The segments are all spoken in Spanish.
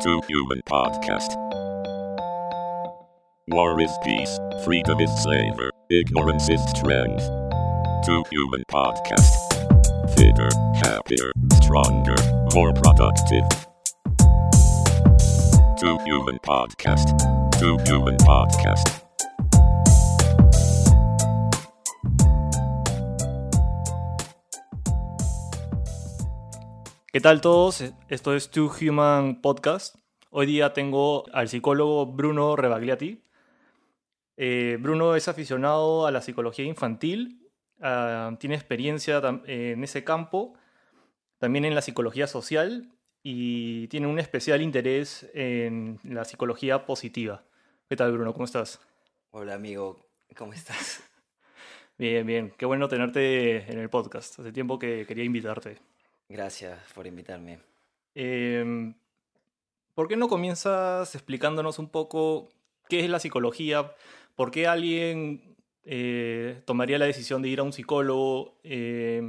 Two Human Podcast. War is peace, freedom is slavery, ignorance is strength. Two Human Podcast. Fitter, happier, stronger, more productive. Two Human Podcast. Two Human Podcast. ¿Qué tal todos? Esto es Two Human Podcast. Hoy día tengo al psicólogo Bruno Rebagliati. Eh, Bruno es aficionado a la psicología infantil, ah, tiene experiencia en ese campo, también en la psicología social y tiene un especial interés en la psicología positiva. ¿Qué tal Bruno? ¿Cómo estás? Hola amigo, ¿cómo estás? Bien, bien. Qué bueno tenerte en el podcast. Hace tiempo que quería invitarte. Gracias por invitarme. Eh, ¿Por qué no comienzas explicándonos un poco qué es la psicología? ¿Por qué alguien eh, tomaría la decisión de ir a un psicólogo? Eh,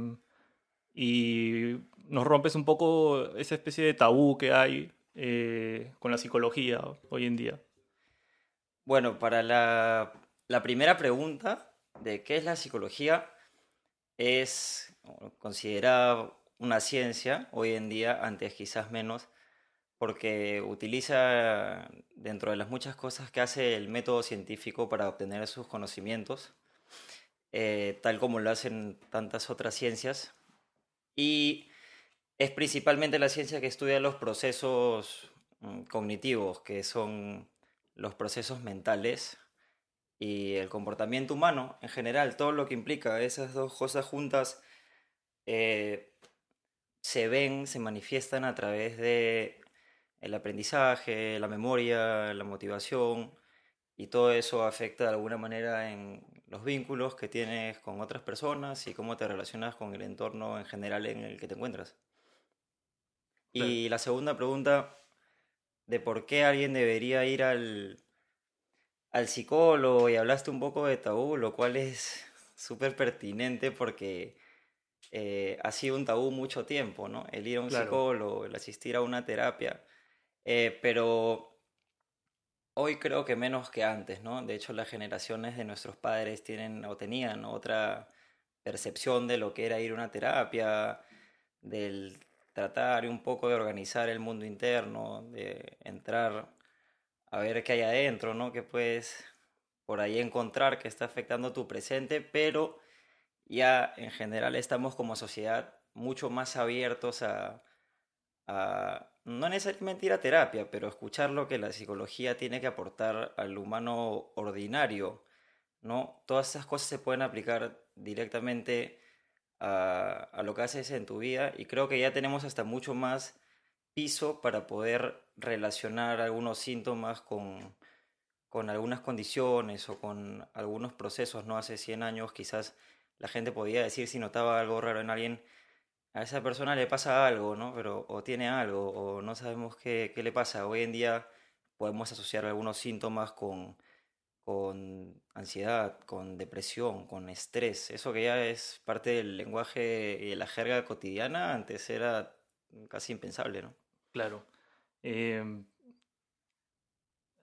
y nos rompes un poco esa especie de tabú que hay eh, con la psicología hoy en día. Bueno, para la, la primera pregunta de qué es la psicología, es considerada una ciencia hoy en día, antes quizás menos, porque utiliza dentro de las muchas cosas que hace el método científico para obtener sus conocimientos, eh, tal como lo hacen tantas otras ciencias, y es principalmente la ciencia que estudia los procesos mm, cognitivos, que son los procesos mentales y el comportamiento humano en general, todo lo que implica esas dos cosas juntas eh, se ven, se manifiestan a través de el aprendizaje, la memoria, la motivación y todo eso afecta de alguna manera en los vínculos que tienes con otras personas y cómo te relacionas con el entorno en general en el que te encuentras. Y la segunda pregunta de por qué alguien debería ir al, al psicólogo y hablaste un poco de tabú, lo cual es súper pertinente porque eh, ha sido un tabú mucho tiempo, ¿no? El ir a un Claro. psicólogo, el asistir a una terapia. Eh, pero hoy creo que menos que antes, ¿no? De hecho, las generaciones de nuestros padres tienen o tenían otra percepción de lo que era ir a una terapia, del tratar un poco de organizar el mundo interno, de entrar a ver qué hay adentro, ¿no? Que puedes por ahí encontrar que está afectando tu presente, pero ya en general estamos como sociedad mucho más abiertos a, no necesariamente ir a terapia, pero escuchar lo que la psicología tiene que aportar al humano ordinario, ¿no? Todas esas cosas se pueden aplicar directamente a, a lo que haces en tu vida y creo que ya tenemos hasta mucho más piso para poder relacionar algunos síntomas con, con algunas condiciones o con algunos procesos, ¿no? Hace 100 años quizás la gente podía decir si notaba algo raro en alguien, a esa persona le pasa algo, ¿no? Pero o tiene algo o no sabemos qué, le pasa. Hoy en día podemos asociar algunos síntomas con, ansiedad, con depresión, con estrés. Eso que ya es parte del lenguaje y la jerga cotidiana, antes era casi impensable, ¿no? Claro. Eh,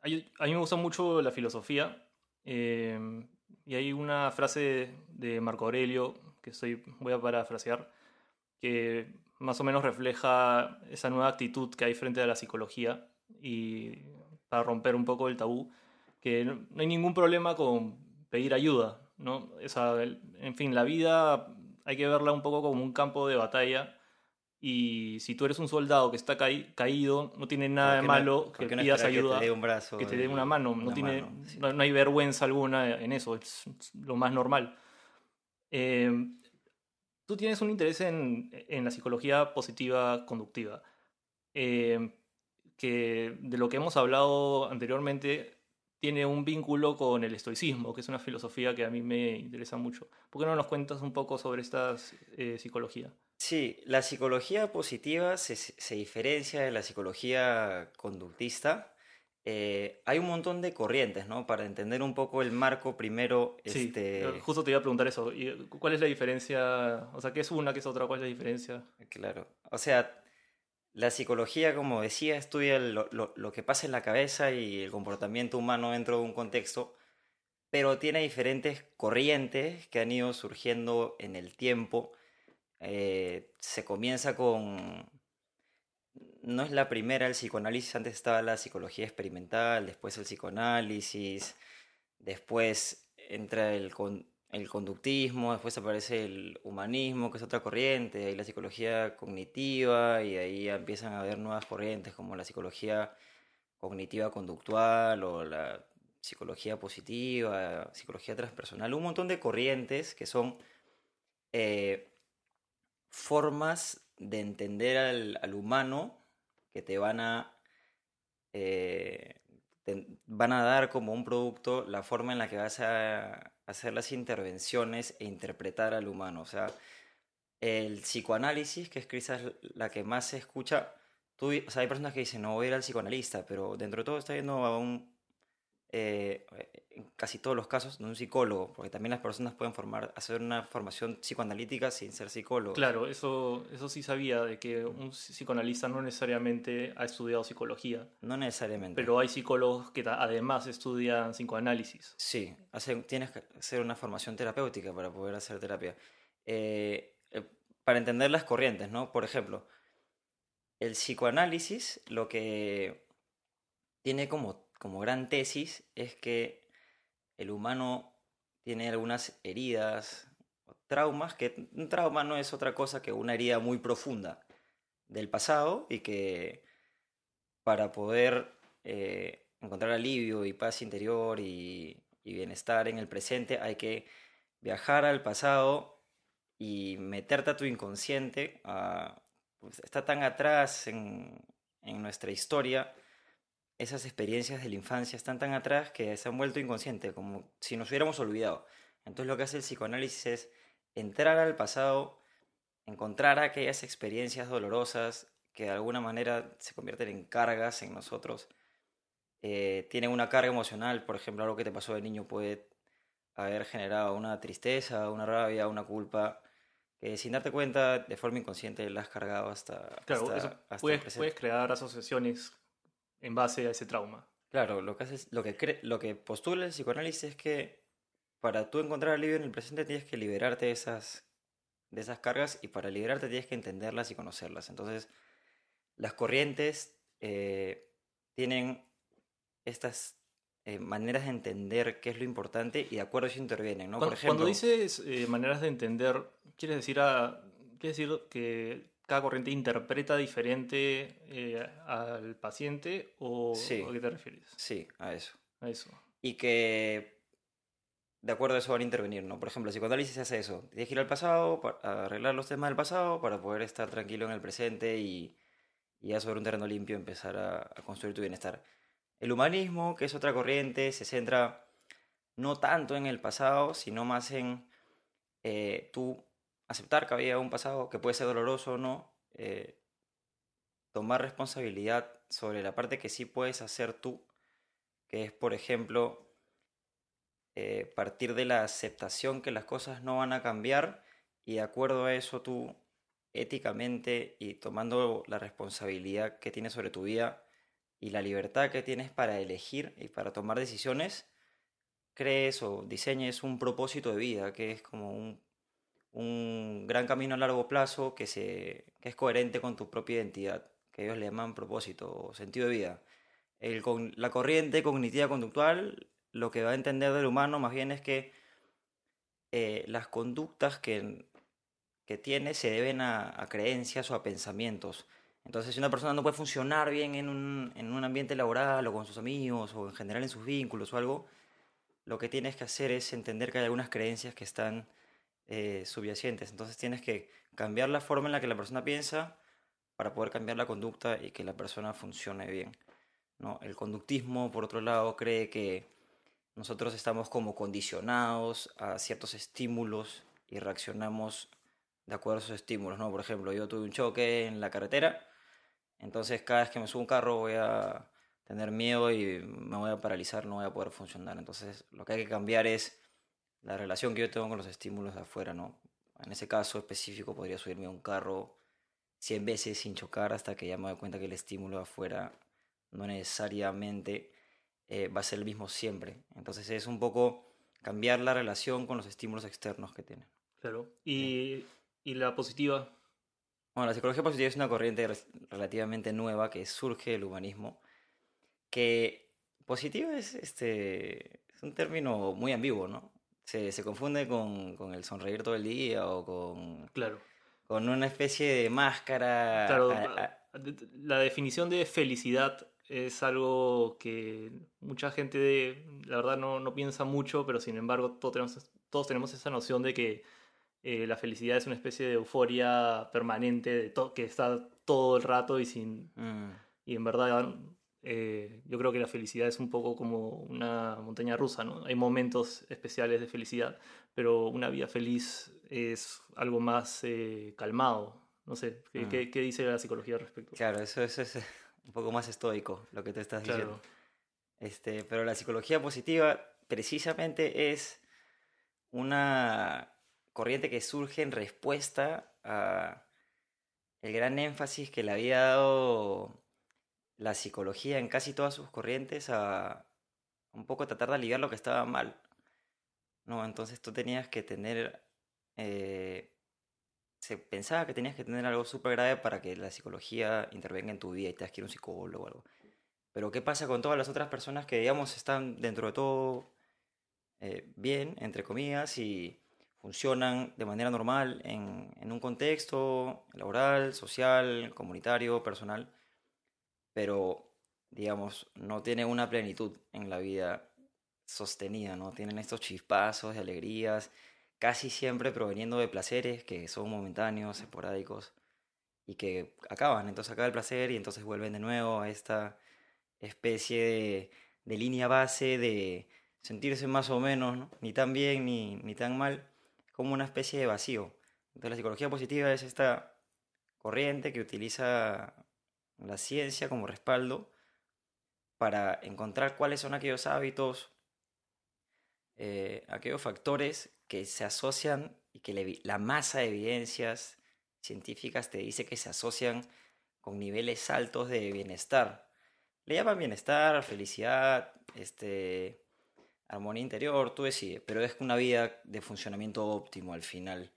a mí me gusta mucho la filosofía eh, y hay una frase de Marco Aurelio que estoy, voy a parafrasear, que más o menos refleja esa nueva actitud que hay frente a la psicología y para romper un poco el tabú, que no, hay ningún problema con pedir ayuda, ¿no? El- en fin, la vida hay que verla un poco como un campo de batalla y si tú eres un soldado que está caí- caído, no tiene nada de ¿Por qué no- malo por que no pidas esperar ayuda, Que te dé un brazo. que te dé una mano. No, una tiene, mano, sí. no, no hay vergüenza alguna en eso, es lo más normal. Eh, tú tienes un interés en, en la psicología positiva conductiva, eh, que de lo que hemos hablado anteriormente tiene un vínculo con el estoicismo, que es una filosofía que a mí me interesa mucho. ¿Por qué no nos cuentas un poco sobre esta eh, psicología? Sí, la psicología positiva se, se diferencia de la psicología conductista. Eh, hay un montón de corrientes, ¿no? Para entender un poco el marco, primero, Sí, este, justo te iba a preguntar eso. ¿Y ¿Cuál es la diferencia? O sea, ¿qué es una, qué es otra? ¿Cuál es la diferencia? claro. O sea, la psicología, como decía, estudia lo, lo- lo que pasa en la cabeza y el comportamiento humano dentro de un contexto, pero tiene diferentes corrientes que han ido surgiendo en el tiempo. Eh, se comienza con... No es la primera el psicoanálisis, antes estaba la psicología experimental, después el psicoanálisis, después entra el, con- el conductismo, después aparece el humanismo, que es otra corriente, ahí la psicología cognitiva, y ahí empiezan a haber nuevas corrientes como la psicología cognitiva conductual o la psicología positiva, psicología transpersonal, un montón de corrientes que son eh, formas de entender al, al humano que te van a eh, van a dar como un producto la forma en la que vas a hacer las intervenciones e interpretar al humano. O sea, el psicoanálisis, que es quizás la que más se escucha, tú, o sea, hay personas que dicen, no voy a ir al psicoanalista, pero dentro de todo está yendo a un, eh, en casi todos los casos, de un psicólogo, porque también las personas pueden formar, hacer una formación psicoanalítica sin ser psicólogo. Claro, eso, eso sí sabía, de que un psicoanalista no necesariamente ha estudiado psicología, No necesariamente. pero hay psicólogos que además estudian psicoanálisis. Sí, hace- tienes que hacer una formación terapéutica para poder hacer terapia. Eh, eh, para entender las corrientes, ¿no? Por ejemplo, el psicoanálisis lo que tiene como, como gran tesis es que el humano tiene algunas heridas traumas, que un trauma no es otra cosa que una herida muy profunda del pasado y que para poder eh, encontrar alivio y paz interior y, y bienestar en el presente hay que viajar al pasado y meterte a tu inconsciente. a- pues, está tan atrás en, en nuestra historia, esas experiencias de la infancia están tan atrás que se han vuelto inconscientes, como si nos hubiéramos olvidado. Entonces lo que hace el psicoanálisis es entrar al pasado, encontrar aquellas experiencias dolorosas que de alguna manera se convierten en cargas en nosotros. Eh, tienen una carga emocional, por ejemplo, algo que te pasó de niño puede haber generado una tristeza, una rabia, una culpa, que sin darte cuenta, de forma inconsciente, la has cargado hasta, Claro, hasta- puedes, puedes crear asociaciones en base a ese trauma. Claro, lo que, haces, lo, que cre- lo que postula el psicoanálisis es que para tú encontrar alivio en el presente tienes que liberarte de esas, de esas cargas y para liberarte tienes que entenderlas y conocerlas. Entonces, las corrientes eh, tienen estas eh, maneras de entender qué es lo importante y de acuerdo eso intervienen, ¿no? Cuando, Por ejemplo, cuando dices eh, maneras de entender, ¿quieres decir, a, ¿quieres decir que cada corriente interpreta diferente eh, al paciente o Sí. a qué te refieres? Sí, a eso. A eso. y que de acuerdo a eso van a intervenir, ¿no? Por ejemplo, el psicoanálisis hace eso. Tienes que ir al pasado, pa- a arreglar los temas del pasado para poder estar tranquilo en el presente y, y ya sobre un terreno limpio empezar a, a construir tu bienestar. El humanismo, que es otra corriente, se centra no tanto en el pasado, sino más en eh, tú aceptar que había un pasado que puede ser doloroso o no, eh, tomar responsabilidad sobre la parte que sí puedes hacer tú, que es, por ejemplo, eh, partir de la aceptación que las cosas no van a cambiar y de acuerdo a eso tú éticamente y tomando la responsabilidad que tienes sobre tu vida y la libertad que tienes para elegir y para tomar decisiones, crees o diseñes un propósito de vida que es como un, un gran camino a largo plazo que, se, que es coherente con tu propia identidad, que ellos le llaman propósito o sentido de vida. El con- la corriente cognitiva conductual lo que va a entender del humano más bien es que eh, las conductas que, que tiene se deben a, a creencias o a pensamientos. Entonces, si una persona no puede funcionar bien en un, en un ambiente laboral o con sus amigos o en general en sus vínculos o algo, lo que tienes que hacer es entender que hay algunas creencias que están eh, subyacentes. Entonces, tienes que cambiar la forma en la que la persona piensa para poder cambiar la conducta y que la persona funcione bien. ¿no? El conductismo, por otro lado, cree que nosotros estamos como condicionados a ciertos estímulos y reaccionamos de acuerdo a esos estímulos, ¿no? Por ejemplo, yo tuve un choque en la carretera, entonces cada vez que me subo un carro voy a tener miedo y me voy a paralizar, no voy a poder funcionar. Entonces, lo que hay que cambiar es la relación que yo tengo con los estímulos de afuera, ¿no? En ese caso específico podría subirme a un carro 100 veces sin chocar hasta que ya me doy cuenta que el estímulo afuera no necesariamente eh, va a ser el mismo siempre. Entonces es un poco cambiar la relación con los estímulos externos que tienen. Claro. ¿Y, y la positiva? Bueno, la psicología positiva es una corriente relativamente nueva que surge del humanismo, que positiva es, este, es un término muy ambiguo, ¿no? Se, se confunde con, con, el sonreír todo el día o con, claro. con una especie de máscara. Claro, a, a, la definición de felicidad es algo que mucha gente, la verdad, no, no piensa mucho, pero sin embargo todos tenemos, todos tenemos esa noción de que eh, la felicidad es una especie de euforia permanente de que está todo el rato y sin... Mm. Y en verdad eh, yo creo que la felicidad es un poco como una montaña rusa, ¿no? Hay momentos especiales de felicidad, pero una vida feliz es algo más eh, calmado. No sé, ¿qué, Mm. ¿qué, ¿qué, dice la psicología al respecto? Claro, eso, eso es un poco más estoico lo que te estás Claro. diciendo. Este, pero la psicología positiva precisamente es una corriente que surge en respuesta a el gran énfasis que le había dado la psicología en casi todas sus corrientes a un poco tratar de aliviar lo que estaba mal. No, entonces tú tenías que tener eh, se pensaba que tenías que tener algo súper grave para que la psicología intervenga en tu vida y te que ir a un psicólogo o algo. Pero ¿qué pasa con todas las otras personas que, digamos, están dentro de todo eh, bien, entre comillas, y funcionan de manera normal en, en, un contexto laboral, social, comunitario, personal, pero, digamos, no tienen una plenitud en la vida sostenida, ¿no? Tienen estos chispazos de alegrías, casi siempre proveniendo de placeres que son momentáneos, esporádicos y que acaban. Entonces acaba el placer y entonces vuelven de nuevo a esta especie de, de línea base de sentirse más o menos, ¿no? ni tan bien ni, ni tan mal, como una especie de vacío. Entonces la psicología positiva es esta corriente que utiliza la ciencia como respaldo para encontrar cuáles son aquellos hábitos, eh, aquellos factores que se asocian y que la masa de evidencias científicas te dice que se asocian con niveles altos de bienestar. Le llaman bienestar, felicidad, este, armonía interior, tú decides, pero es una vida de funcionamiento óptimo al final.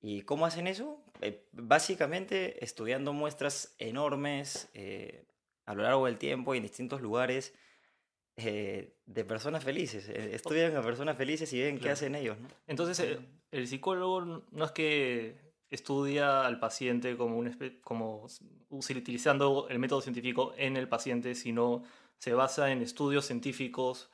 ¿Y cómo hacen eso? Eh, básicamente estudiando muestras enormes eh, a lo largo del tiempo y en distintos lugares eh, de personas felices. Estudian a personas felices y ven Claro. qué hacen ellos. ¿no? Entonces, el, el psicólogo no es que estudia al paciente como, un, como utilizando el método científico en el paciente, sino se basa en estudios científicos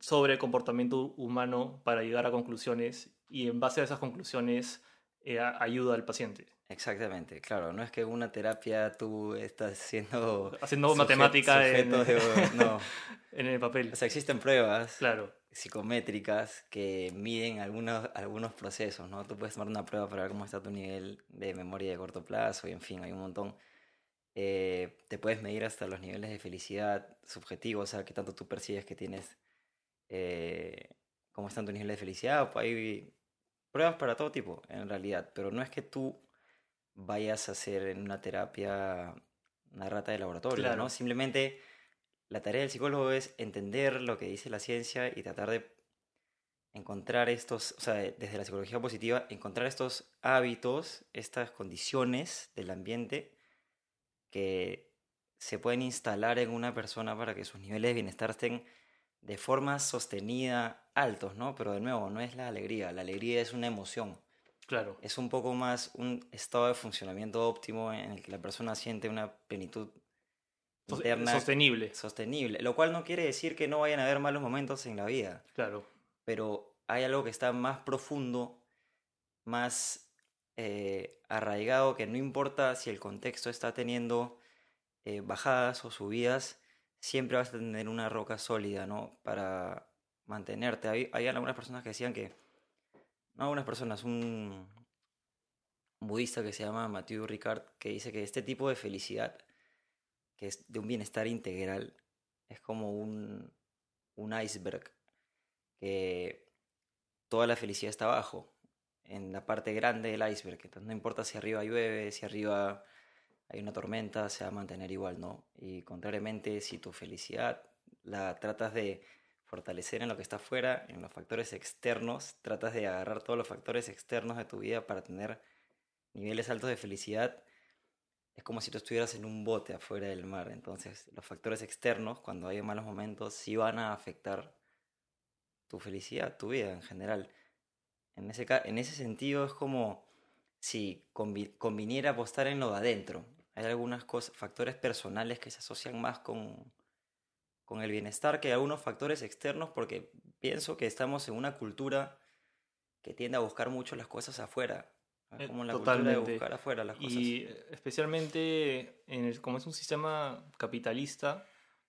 sobre el comportamiento humano para llegar a conclusiones y en base a esas conclusiones eh, ayuda al paciente. Exactamente, claro. No es que una terapia tú estás siendo... Haciendo sujet- matemática en, sujeto de- no. en el papel. O sea, existen pruebas Claro, psicométricas que miden algunos, algunos procesos, ¿no? Tú puedes tomar una prueba para ver cómo está tu nivel de memoria de corto plazo y en fin, hay un montón. Eh, te puedes medir hasta los niveles de felicidad subjetivos, o sea, qué tanto tú percibes que tienes, eh, cómo están tus niveles de felicidad. Pues hay pruebas para todo tipo, en realidad, pero no es que tú vayas a hacer en una terapia una rata de laboratorio, Claro. ¿no? Simplemente la tarea del psicólogo es entender lo que dice la ciencia y tratar de encontrar estos, o sea, desde la psicología positiva, encontrar estos hábitos, estas condiciones del ambiente que se pueden instalar en una persona para que sus niveles de bienestar estén de forma sostenida altos, ¿no? Pero de nuevo, no es la alegría, la alegría es una emoción, claro. es un poco más un estado de funcionamiento óptimo en el que la persona siente una plenitud interna Sostenible, sostenible, lo cual no quiere decir que no vayan a haber malos momentos en la vida, claro. pero hay algo que está más profundo, más eh, arraigado, que no importa si el contexto está teniendo eh, bajadas o subidas, siempre vas a tener una roca sólida, ¿no? Para mantenerte. Hay, algunas personas que decían que, no algunas personas, un budista que se llama Mathieu Ricard, que dice que este tipo de felicidad, que es de un bienestar integral, es como un, un iceberg, que toda la felicidad está abajo, en la parte grande del iceberg. Entonces no importa si arriba llueve, si arriba hay una tormenta, se va a mantener igual, ¿no? Y contrariamente, si tu felicidad la tratas de fortalecer en lo que está afuera, en los factores externos, tratas de agarrar todos los factores externos de tu vida para tener niveles altos de felicidad, es como si tú estuvieras en un bote afuera del mar. Entonces, los factores externos, cuando hay malos momentos, sí van a afectar tu felicidad, tu vida en general. En ese, en ese sentido, es como si conviniera apostar en lo de adentro. Hay algunos factores personales que se asocian más con, con el bienestar que algunos factores externos, porque pienso que estamos en una cultura que tiende a buscar mucho las cosas afuera. Eh, como la Totalmente. cultura de buscar afuera las cosas. Y especialmente en el, como es un sistema capitalista,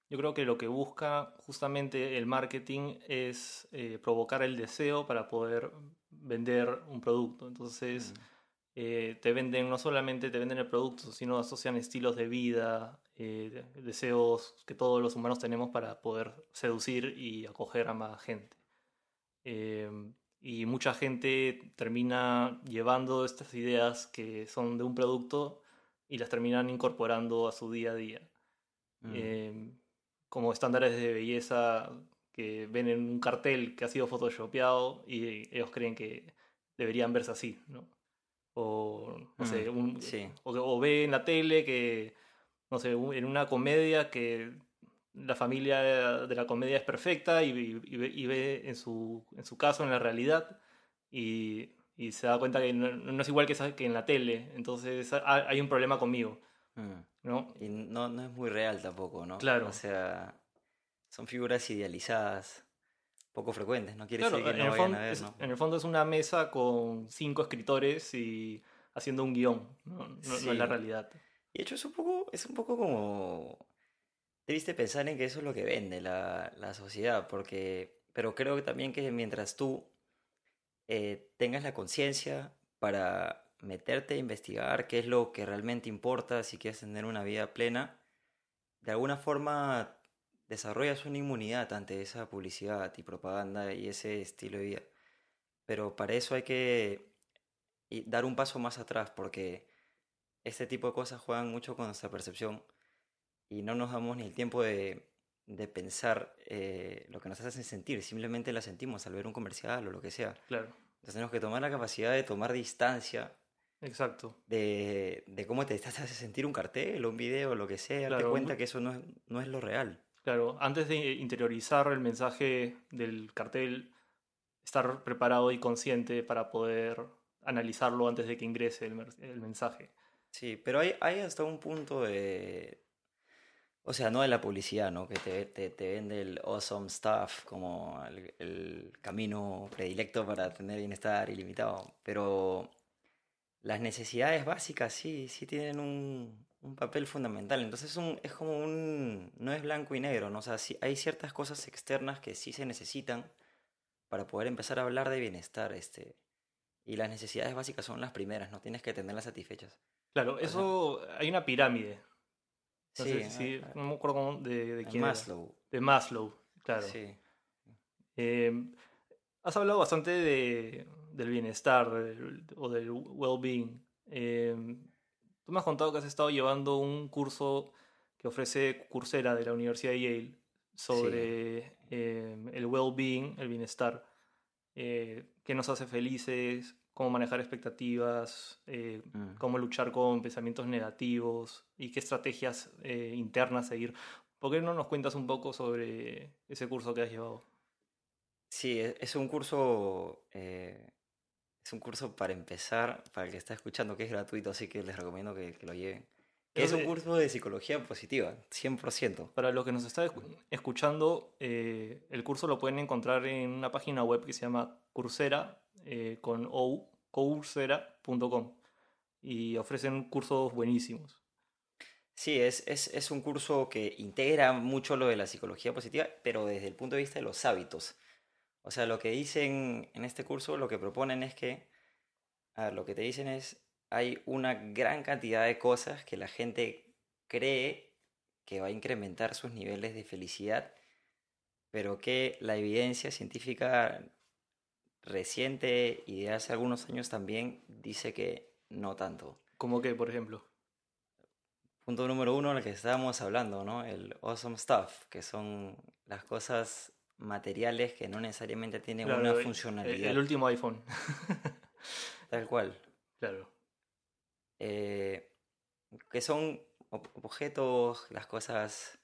yo creo que lo que busca justamente el marketing es eh, provocar el deseo para poder vender un producto. Entonces, Mm. Eh, te venden, no solamente te venden el producto, sino asocian estilos de vida, eh, de- deseos que todos los humanos tenemos para poder seducir y acoger a más gente. Eh, y mucha gente termina llevando estas ideas que son de un producto y las terminan incorporando a su día a día. Mm. Eh, como estándares de belleza que ven en un cartel que ha sido photoshopeado y ellos creen que deberían verse así, ¿no? O, no sé, Mm, un- sí. o, o ve en la tele que, no sé, en una comedia que la familia de la comedia es perfecta y, y- y ve, y ve en, su, en su caso, en la realidad, y, se da cuenta que no, no es igual que, en la tele, entonces ha- hay un problema conmigo, Mm. ¿no? Y no, no es muy real tampoco, ¿no? Claro. O sea, son figuras idealizadas, poco frecuentes, no quiere Claro, decir que en, no el vayan fondo, a ver, es, ¿no? en el fondo es una mesa con cinco escritores y haciendo un guion, no, no- no es la realidad. Y de hecho es un poco, es un poco como triste pensar en que eso es lo que vende la, la sociedad, porque, pero creo que también que mientras tú eh, tengas la conciencia para meterte a investigar qué es lo que realmente importa, si quieres tener una vida plena, de alguna forma desarrollas una inmunidad ante esa publicidad y propaganda y ese estilo de vida. Pero para eso hay que dar un paso más atrás, porque este tipo de cosas juegan mucho con nuestra percepción y no nos damos ni el tiempo de, de pensar eh, lo que nos hacen sentir, simplemente la sentimos al ver un comercial o lo que sea. Claro, Entonces tenemos que tomar la capacidad de tomar distancia exacto. de, de cómo te estás hace sentir un cartel o un video o lo que sea, darte Claro, cuenta mu- que eso no es, no es lo real. Claro, antes de interiorizar el mensaje del cartel, estar preparado y consciente para poder analizarlo antes de que ingrese el, mensaje. Sí, pero hay, hay hasta un punto de... O sea, no de la publicidad, ¿no? Que te, te, te vende el awesome stuff como el, el camino predilecto para tener bienestar ilimitado. Pero las necesidades básicas sí, sí tienen un, un papel fundamental. Entonces es, un, es como un... No es blanco y negro, ¿no? O sea, sí, hay ciertas cosas externas que sí se necesitan para poder empezar a hablar de bienestar, este... Y las necesidades básicas son las primeras, no tienes que tenerlas satisfechas. Claro, eso hay una pirámide. No sé Sí, si- ah, no me acuerdo cómo- de, de quién era. Maslow. De Maslow, claro. Sí. Eh, has hablado bastante de, del bienestar del- o del well-being. Eh, tú me has contado que has estado llevando un curso que ofrece Coursera de la Universidad de Yale sobre eh, el well-being, el bienestar, eh, qué nos hace felices, cómo manejar expectativas, eh, Mm. cómo luchar con pensamientos negativos y qué estrategias internas seguir. ¿Por qué no nos cuentas un poco sobre ese curso que has llevado? Sí, e- es un curso, eh, es un curso para empezar, para el que está escuchando, que es gratuito, así que les recomiendo que, que lo lleven. Es un curso de psicología positiva, 100%. Para los que nos están escu- escuchando, eh, el curso lo pueden encontrar en una página web que se llama Coursera, eh, con O, coursera.com. Y ofrecen cursos buenísimos. Sí, es, es, es un curso que integra mucho lo de la psicología positiva, pero desde el punto de vista de los hábitos. O sea, lo que dicen en este curso, lo que proponen es que, a ver, lo que te dicen es, hay una gran cantidad de cosas que la gente cree que va a incrementar sus niveles de felicidad, pero que la evidencia científica reciente y de hace algunos años también dice que no tanto. Como que, por ejemplo. punto número uno, el que estábamos hablando, ¿no? El awesome stuff, que son las cosas materiales que no necesariamente tienen Claro, una el- funcionalidad. El, último iPhone. Tal cual. claro. eh, que son ob- objetos, las cosas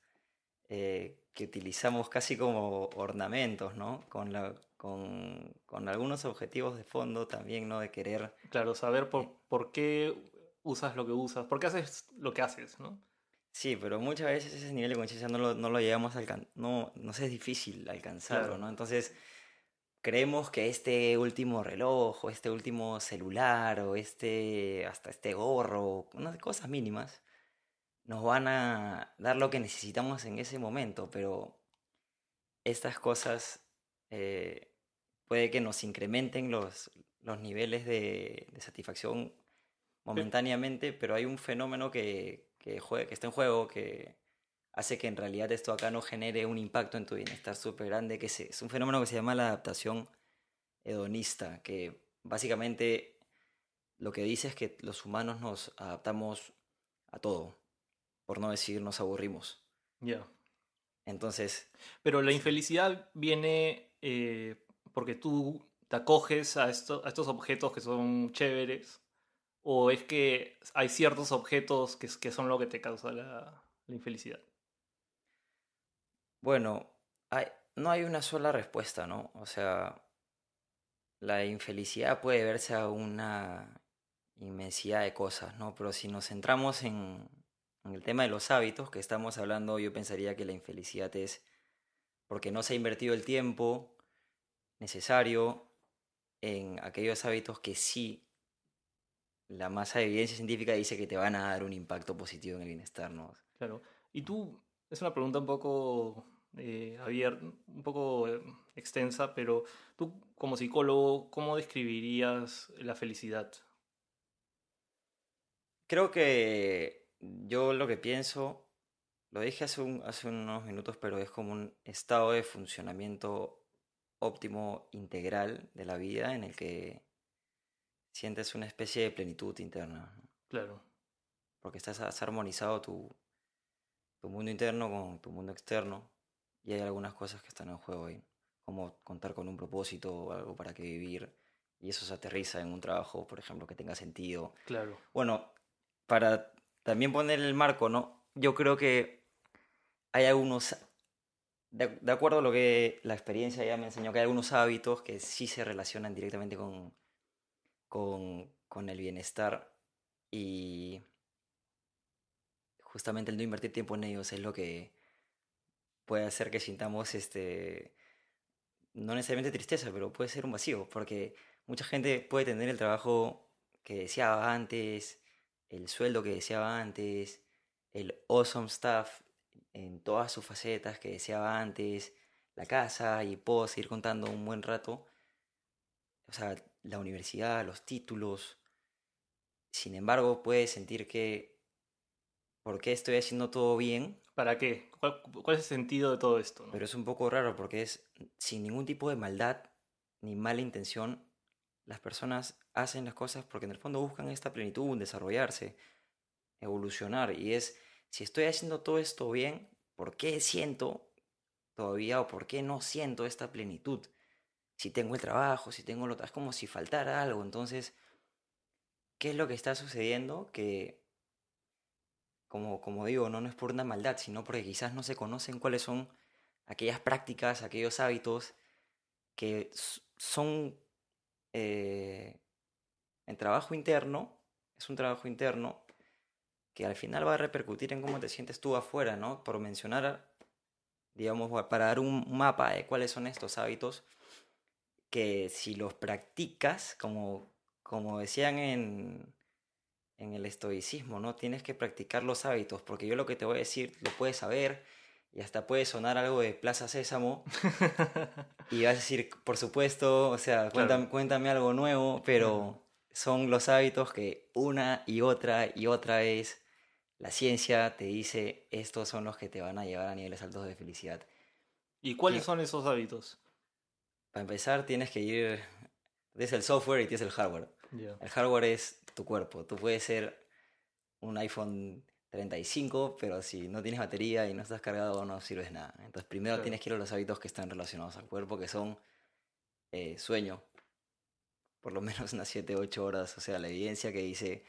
eh, que utilizamos casi como ornamentos, ¿no? Con, la, con, con algunos objetivos de fondo también, ¿no? De querer... Claro, saber por, por qué usas lo que usas, por qué haces lo que haces, ¿no? Sí, pero muchas veces ese nivel de conciencia no lo, no lo llegamos a alcanzar, no, no sé, es difícil alcanzarlo, Claro. ¿no? Entonces, creemos que este último reloj, o este último celular, o este, hasta este gorro, unas cosas mínimas, nos van a dar lo que necesitamos en ese momento, pero estas cosas eh, puede que nos incrementen los, los niveles de, de satisfacción momentáneamente, pero hay un fenómeno que, que, jue- que está en juego que hace que en realidad esto acá no genere un impacto en tu bienestar súper grande, que es un fenómeno que se llama la adaptación hedonista, que básicamente lo que dice es que los humanos nos adaptamos a todo, por no decir nos aburrimos. Ya. Entonces, Pero la infelicidad viene eh, porque tú te acoges a, esto- a estos objetos que son chéveres, o es que hay ciertos objetos que, son lo que te causa la, infelicidad. Bueno, no hay una sola respuesta, ¿no? O sea, la infelicidad puede verse a una inmensidad de cosas, ¿no? Pero si nos centramos en, en el tema de los hábitos que estamos hablando, yo pensaría que la infelicidad es porque no se ha invertido el tiempo necesario en aquellos hábitos que sí la masa de evidencia científica dice que te van a dar un impacto positivo en el bienestar, ¿no? Claro. Y tú, es una pregunta un poco eh, abierta, un poco eh, extensa, pero tú como psicólogo, ¿cómo describirías la felicidad? Creo que yo lo que pienso, lo dije hace, un- hace unos minutos, pero es como un estado de funcionamiento óptimo integral de la vida en el que sientes una especie de plenitud interna, ¿no? Claro. porque estás has armonizado tu, tu mundo interno con tu mundo externo y hay algunas cosas que están en juego ahí, como contar con un propósito o algo para que vivir y eso se aterriza en un trabajo, por ejemplo, que tenga sentido. Claro. Bueno, para también poner el marco, ¿no? Yo creo que hay algunos, de, de acuerdo a lo que la experiencia ya me enseñó, que hay algunos hábitos que sí se relacionan directamente con, con, con el bienestar y justamente el no invertir tiempo en ellos es lo que puede hacer que sintamos este no necesariamente tristeza, pero puede ser un vacío, porque mucha gente puede tener el trabajo que deseaba antes, el sueldo que deseaba antes, el awesome stuff en todas sus facetas que deseaba antes, la casa, y puedo seguir contando un buen rato. O sea, la universidad, los títulos. Sin embargo, puede sentir que, ¿por qué estoy haciendo todo bien? ¿Para qué? ¿Cuál, cuál es el sentido de todo esto? no? Pero es un poco raro porque es sin ningún tipo de maldad ni mala intención. Las personas hacen las cosas porque en el fondo buscan esta plenitud, desarrollarse, evolucionar. Y es, si estoy haciendo todo esto bien, ¿por qué siento todavía o por qué no siento esta plenitud? Si tengo el trabajo, si tengo lo otro, es como si faltara algo. Entonces, ¿qué es lo que está sucediendo? Que, como, como digo, no, no es por una maldad, sino porque quizás no se conocen cuáles son aquellas prácticas, aquellos hábitos que son eh, en trabajo interno, es un trabajo interno que al final va a repercutir en cómo te sientes tú afuera, ¿no? Por mencionar, digamos, para dar un mapa de cuáles son estos hábitos que si los practicas, como, como decían en, en el estoicismo, ¿no? Tienes que practicar los hábitos, porque yo lo que te voy a decir lo puedes saber y hasta puede sonar algo de Plaza Sésamo y vas a decir, por supuesto, o sea, Claro. cuéntame, cuéntame algo nuevo, pero son los hábitos que una y otra y otra vez la ciencia te dice, estos son los que te van a llevar a niveles altos de felicidad. ¿Y cuáles son esos hábitos? Para empezar, tienes que ir, tienes el software y tienes el hardware. El hardware es tu cuerpo. Tú puedes ser un iPhone 35, pero si no tienes batería y no estás cargado no sirves nada. Entonces primero Claro. tienes que ir a los hábitos que están relacionados al cuerpo, que son eh, sueño, por lo menos unas 7, 8 horas. O sea, la evidencia que dice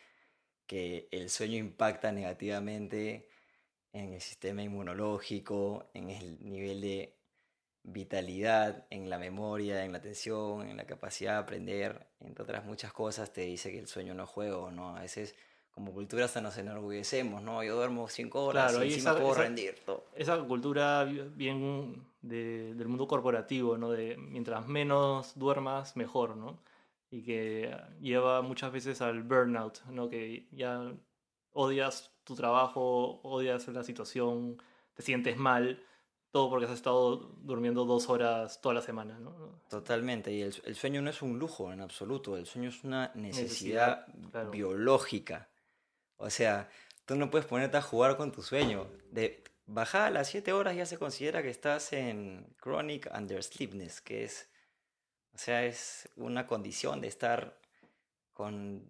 que el sueño impacta negativamente en el sistema inmunológico, en el nivel de vitalidad, en la memoria, en la atención, en la capacidad de aprender, entre otras muchas cosas, te dice que el sueño no es juego, ¿no? A veces como cultura hasta nos enorgullecemos, ¿no? Yo duermo 5 horas Claro, y encima esa- puedo esa- rendir. todo. esa cultura bien de- del mundo corporativo, ¿no? De mientras menos duermas, mejor, ¿no? Y que lleva muchas veces al burnout, ¿no? Que ya odias tu trabajo, odias la situación, te sientes mal, todo porque has estado durmiendo dos horas toda la semana, ¿no? Totalmente, y el, el sueño no es un lujo en absoluto, el sueño es una necesidad, Necesidad, claro. biológica. O sea, tú no puedes ponerte a jugar con tu sueño. De bajar a las 7 horas ya se considera que estás en chronic undersleepness, que es, o sea, es una condición de estar con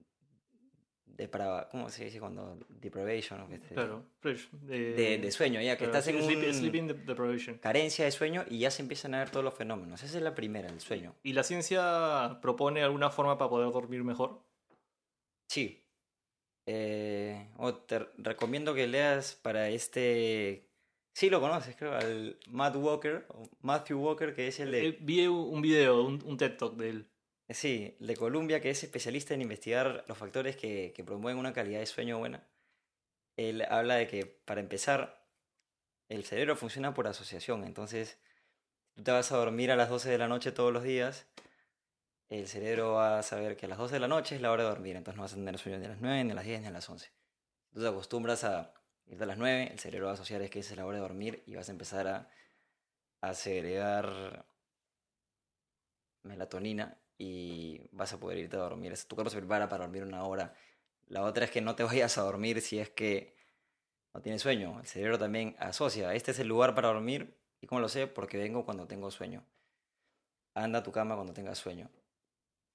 deprava, ¿cómo se dice cuando deprivation? o que te- Claro, fresh, de, de, de sueño, ya que claro, estás en sleep- un- sleeping de- deprivation. carencia de sueño y ya se empiezan a ver todos los fenómenos. Esa es la primera, el sueño. ¿Y la ciencia propone alguna forma para poder dormir mejor? Sí. Eh, te recomiendo que leas para este... Sí lo conoces, creo, al Matt Walker, Matthew Walker, que es el de... Eh, vi un video, un, un TED Talk de él. Sí, de Columbia, que es especialista en investigar los factores que, promueven una calidad de sueño buena. Él habla de que, para empezar, el cerebro funciona por asociación. Entonces, tú te vas a dormir a las 12 de la noche todos los días, el cerebro va a saber que a las 12 de la noche es la hora de dormir. Entonces no vas a tener sueño ni a las 9, ni a las 10, ni a las 11. Tú te acostumbras a irte a las 9, el cerebro va a asociar que esa es la hora de dormir y vas a empezar a, a melatonina y vas a poder irte a dormir. Tu cuerpo se prepara para dormir una hora. La otra es que no te vayas a dormir si es que no tienes sueño. El cerebro también asocia. Este es el lugar para dormir. ¿Y cómo lo sé? Porque vengo cuando tengo sueño. Anda a tu cama cuando tengas sueño.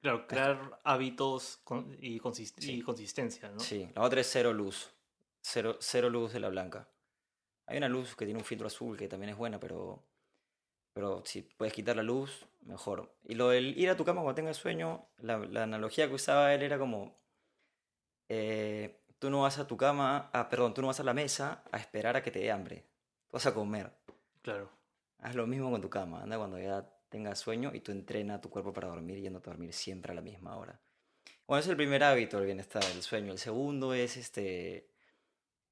Claro, crear hábitos con- y, consist- Sí. y consistencia, ¿no? Sí, la otra es cero luz. Cero, cero luz de la blanca. Hay una luz que tiene un filtro azul que también es buena, pero, pero si puedes quitar la luz, mejor. Y lo del ir a tu cama cuando tengas sueño, la, la analogía que usaba él era como, eh, tú no vas a tu cama, ah, perdón, tú no vas a la mesa a esperar a que te dé hambre. Tú vas a comer. Claro. Haz lo mismo con tu cama. Anda cuando ya tengas sueño y tú entrena tu cuerpo para dormir yéndote a dormir siempre a la misma hora. Bueno, ese es el primer hábito del bienestar, el sueño. El segundo es este,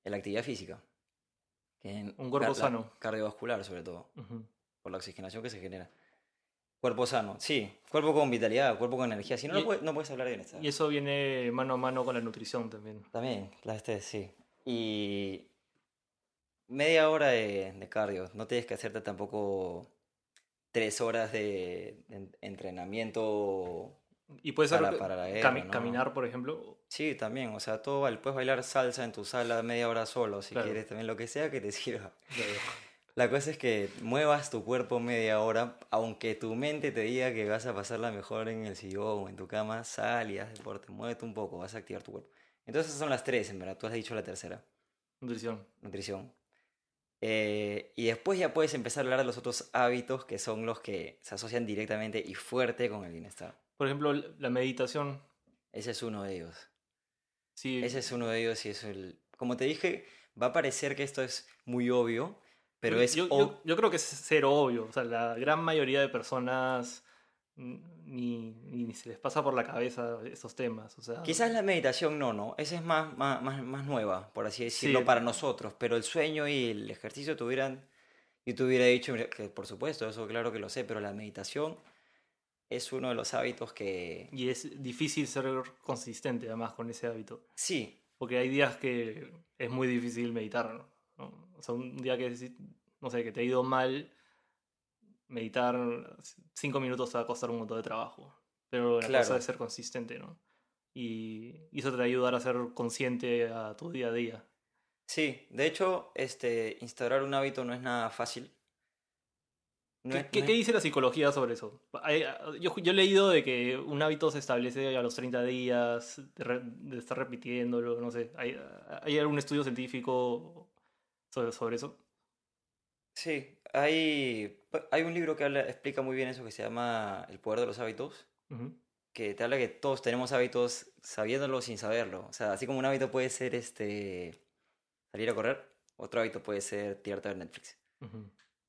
la actividad física. En- Un cuerpo car- sano. Cardiovascular, sobre todo, por la oxigenación que se genera. Cuerpo sano, sí. Cuerpo con vitalidad, cuerpo con energía. Si no, no, puedes, no puedes hablar de bienestar. Y eso viene mano a mano con la nutrición también. También, la este, sí. Y media hora de, de cardio. No tienes que hacerte tampoco tres horas de, de en- entrenamiento. Y puede ser Para- para la guerra, cami- ¿no? caminar, por ejemplo. Sí, también. O sea, todo vale. Puedes bailar salsa en tu sala media hora solo, si Claro. quieres, también lo que sea que te sirva. Claro. La cosa es que muevas tu cuerpo media hora, aunque tu mente te diga que vas a pasarla mejor en el sillón o en tu cama, sal y haz deporte, muévete un poco, vas a activar tu cuerpo. Entonces esas son las tres, en verdad. Tú has dicho la tercera. Nutrición. nutrición. Eh, y después ya puedes empezar a hablar de los otros hábitos que son los que se asocian directamente y fuerte con el bienestar. Por ejemplo, la meditación. Ese es uno de ellos. Sí, Ese es uno de ellos y es el... Como te dije, va a parecer que esto es muy obvio, pero yo, es... yo, yo- yo creo que es cero obvio. O sea, la gran mayoría de personas ni, ni, se les pasa por la cabeza esos temas. O sea, Quizás la meditación no, ¿no? Esa es más, más, más, más nueva, por así decirlo, Sí. para nosotros, pero el sueño y el ejercicio tuvieran... Yo te hubiera dicho que, por supuesto, eso claro que lo sé, pero la meditación es uno de los hábitos que... Y es difícil ser consistente además con ese hábito. Sí, Porque hay días que es muy difícil meditar, ¿no? Un día que, no sé, que te ha ido mal, meditar cinco minutos te va a costar un montón de trabajo. Pero la Claro. cosa es ser consistente, ¿no? Y, y eso te va a ayudar a ser consciente a tu día a día. Sí, de hecho, este, instaurar un hábito no es nada fácil. no ¿Qué, es- dice la psicología sobre eso? Yo, yo he leído de que un hábito se establece a los 30 días, de, re- de estar repitiéndolo, no sé. ¿Hay, ¿Hay algún estudio científico sobre, sobre eso? Sí, hay, hay un libro que habla- explica muy bien eso que se llama El poder de los hábitos, que te habla que todos tenemos hábitos sabiéndolo sin saberlo. O sea, así como un hábito puede ser este salir a correr, otro hábito puede ser tirarte a ver Netflix.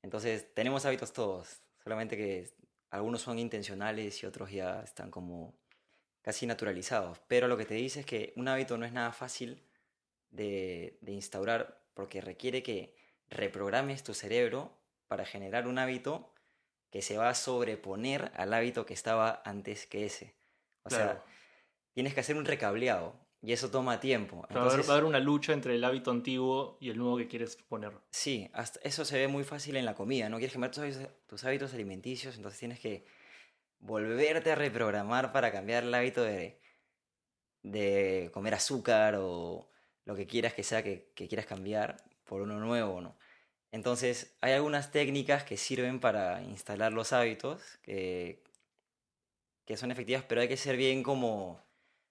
Entonces, tenemos hábitos todos, solamente que algunos son intencionales y otros ya están como casi naturalizados. Pero lo que te dice es que un hábito no es nada fácil de, de instaurar porque requiere que reprogrames tu cerebro para generar un hábito que se va a sobreponer al hábito que estaba antes que ese. O Claro. sea, tienes que hacer un recableado y eso toma tiempo. O sea, va, a haber, Entonces, va a haber una lucha entre el hábito antiguo y el nuevo que quieres poner. Sí, hasta eso se ve muy fácil en la comida, ¿no? Quieres cambiar tus hábitos, tus hábitos alimenticios, entonces tienes que volverte a reprogramar para cambiar el hábito de, de comer azúcar o lo que quieras que sea que, quieras cambiar por uno nuevo, ¿no? Entonces, hay algunas técnicas que sirven para instalar los hábitos que, que son efectivas, pero hay que ser bien como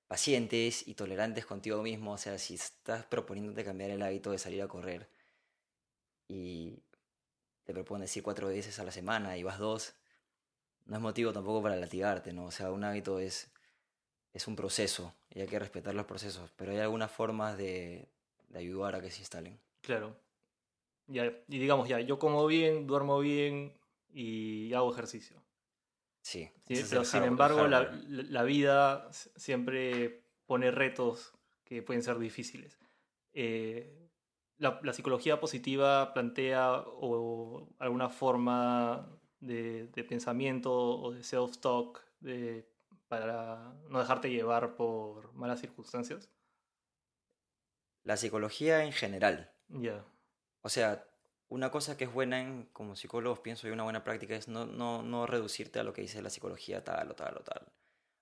pacientes y tolerantes contigo mismo. O sea, si estás proponiéndote cambiar el hábito de salir a correr y te propones ir cuatro veces a la semana y vas dos, no es motivo tampoco para latigarte, ¿no? O sea, un hábito es, es un proceso y hay que respetar los procesos, pero hay algunas formas de, de ayudar a que se instalen. Claro. Ya, y digamos ya, yo como bien, duermo bien y hago ejercicio. Sí. Sí, pero el sin hard- embargo, la, la- vida siempre pone retos que pueden ser difíciles. Eh, la, la psicología positiva plantea o alguna forma de, de pensamiento o de self-talk de- para no dejarte llevar por malas circunstancias. La psicología en general. Ya, O sea, una cosa que es buena en, como psicólogos, pienso yo, una buena práctica es no, no, no reducirte a lo que dice la psicología tal o tal o tal.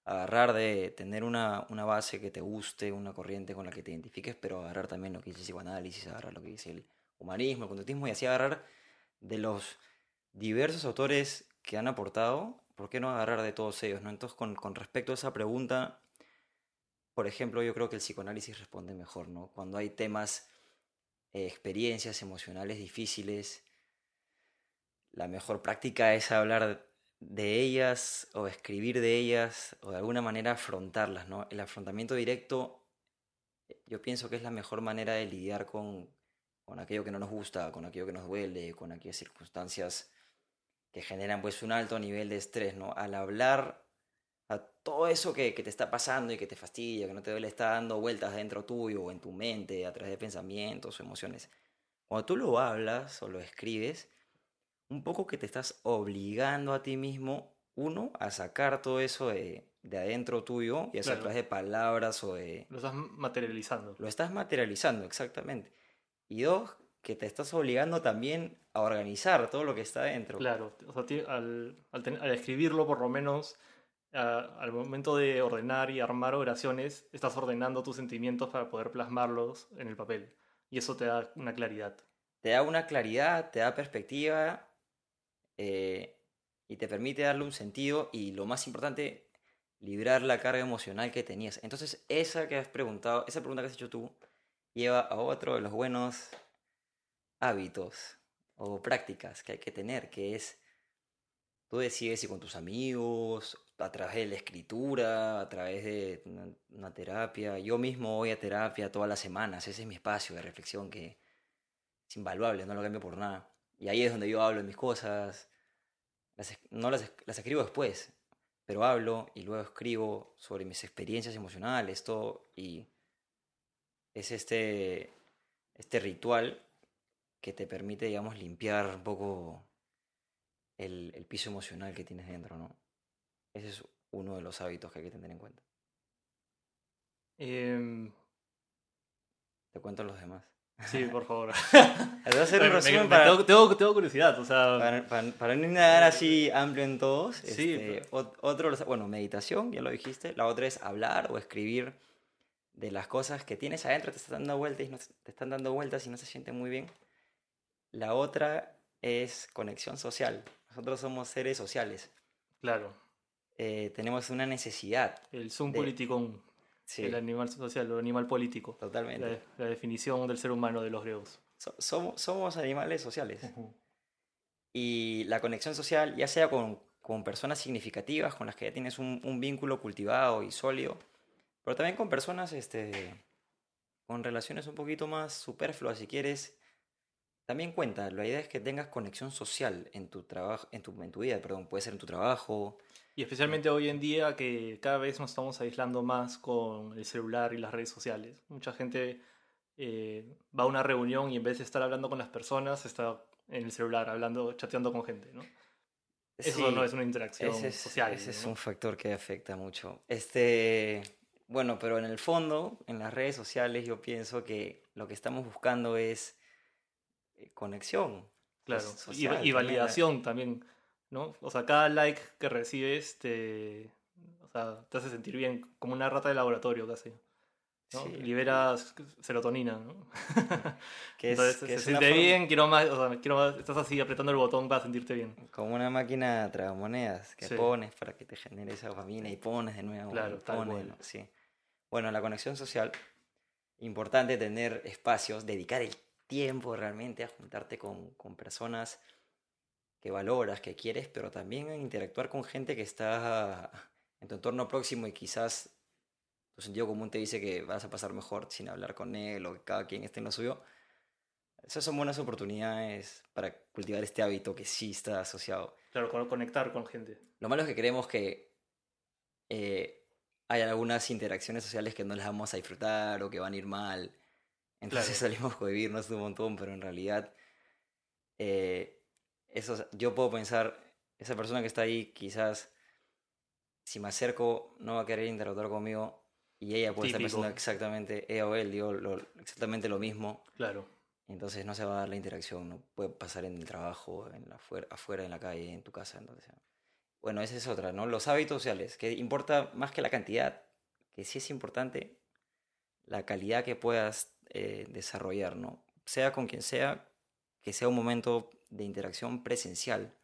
Agarrar de tener una, una base que te guste, una corriente con la que te identifiques, pero agarrar también lo que dice el psicoanálisis, agarrar lo que dice el humanismo, el conductismo y así agarrar de los diversos autores que han aportado, ¿por qué no agarrar de todos ellos? ¿no? Entonces, con, con respecto a esa pregunta, por ejemplo, yo creo que el psicoanálisis responde mejor, ¿no? Cuando hay temas eh, experiencias emocionales difíciles, la mejor práctica es hablar de ellas o escribir de ellas o de alguna manera afrontarlas, ¿no? El afrontamiento directo yo pienso que es la mejor manera de lidiar con, con aquello que no nos gusta, con aquello que nos duele, con aquellas circunstancias que generan pues un alto nivel de estrés, ¿no? Al hablar a todo eso que, que te está pasando y que te fastidia, que no te duele, está dando vueltas dentro tuyo o en tu mente, a través de pensamientos o emociones. Cuando tú lo hablas o lo escribes, un poco que te estás obligando a ti mismo, uno, a sacar todo eso de, de adentro tuyo, y sea a Claro. través de palabras o de... lo estás materializando. Lo estás materializando, exactamente. Y dos, que te estás obligando también a organizar todo lo que está adentro. Claro, o sea, al, al ten- al escribirlo por lo menos, a- al momento de ordenar y armar oraciones, estás ordenando tus sentimientos para poder plasmarlos en el papel. Y eso te da una claridad. te da una claridad, te da perspectiva eh, y te permite darle un sentido y lo más importante, librar la carga emocional que tenías. Entonces, esa que has preguntado, esa pregunta que has hecho tú, lleva a otro de los buenos hábitos o prácticas que hay que tener, que es, tú decides si con tus amigos, a través de la escritura, a través de una, terapia. Yo mismo voy a terapia todas las semanas, ese es mi espacio de reflexión que es invaluable, no lo cambio por nada. Y ahí es donde yo hablo de mis cosas. No las, las escribo después, pero hablo y luego escribo sobre mis experiencias emocionales, todo. Y es este, este ritual que te permite, digamos, limpiar un poco el, el piso emocional que tienes dentro, ¿no? Ese es uno de los hábitos que hay que tener en cuenta. Em, Te cuento los demás. sí, por favor. Te voy a hacer un Me- me- resumen me- para, tengo, tengo- tengo curiosidad, o sea, Para, para- para no indagar así amplio en todos, Sí, este, ot- otro, bueno, meditación, ya lo dijiste. La otra es hablar o escribir de las cosas que tienes adentro, te están dando vueltas y no, te están dando vueltas y no se siente muy bien. La otra es conexión social, Nosotros somos seres sociales. Claro. Eh, tenemos una necesidad. El zoom De- politicón, Sí, el animal social, el animal político. totalmente. La, la definición del ser humano de los griegos. So- somos, somos animales sociales. Y la conexión social, ya sea con, con personas significativas, con las que ya tienes un, un vínculo cultivado y sólido, pero también con personas este, con relaciones un poquito más superfluas, si quieres, también cuenta. La idea es que tengas conexión social en tu trabajo, en tu, en tu vida, perdón, puede ser en tu trabajo. Y especialmente hoy en día que cada vez nos estamos aislando más con el celular y las redes sociales. Mucha gente eh, va a una reunión y en vez de estar hablando con las personas, está en el celular hablando, chateando con gente, ¿no? Eso Sí, no es una interacción ese es, social. ese es un factor que afecta mucho. Este, bueno, pero en el fondo, en las redes sociales, yo pienso que lo que estamos buscando es eh, conexión. Claro, y, social y validación también, ¿no? O sea, cada like que recibes te, o sea, te hace sentir bien, como una rata de laboratorio casi. ¿no? Sí, Liberas serotonina, ¿no? que es, Entonces, que se siente forma- bien, quiero más, o sea, quiero más, estás así apretando el botón para sentirte bien. como una máquina tragamonedas que Sí. pones para que te genere esa dopamina y pones de nuevo. Claro, tal pones, cual. ¿no? Sí. Bueno, la conexión social, importante tener espacios, dedicar el tiempo realmente a juntarte con, con personas que valoras, que quieres, pero también a interactuar con gente que está en tu entorno próximo y quizás tu sentido común te dice que vas a pasar mejor sin hablar con él o que cada quien esté en lo suyo. Esas son buenas oportunidades para cultivar este hábito que sí está asociado. Claro, con- conectar con gente. Lo malo es que creemos que eh, hay algunas interacciones sociales que no las vamos a disfrutar o que van a ir mal. Entonces Claro. salimos a cohibirnos un montón, pero en realidad eh, eso, yo puedo pensar, esa persona que está ahí quizás si me acerco no va a querer interactuar conmigo y ella puede estar Típico. pensando exactamente, ella o él, digo, lo- exactamente lo mismo. Claro. Entonces no se va a dar la interacción, no puede pasar en el trabajo, en la afuera, afuera, en la calle, en tu casa. Entonces, bueno, esa es otra, ¿no? Los hábitos sociales, que importa más que la cantidad, que sí es importante la calidad que puedas eh, desarrollar. Sea con quien sea, que sea un momento de interacción presencial.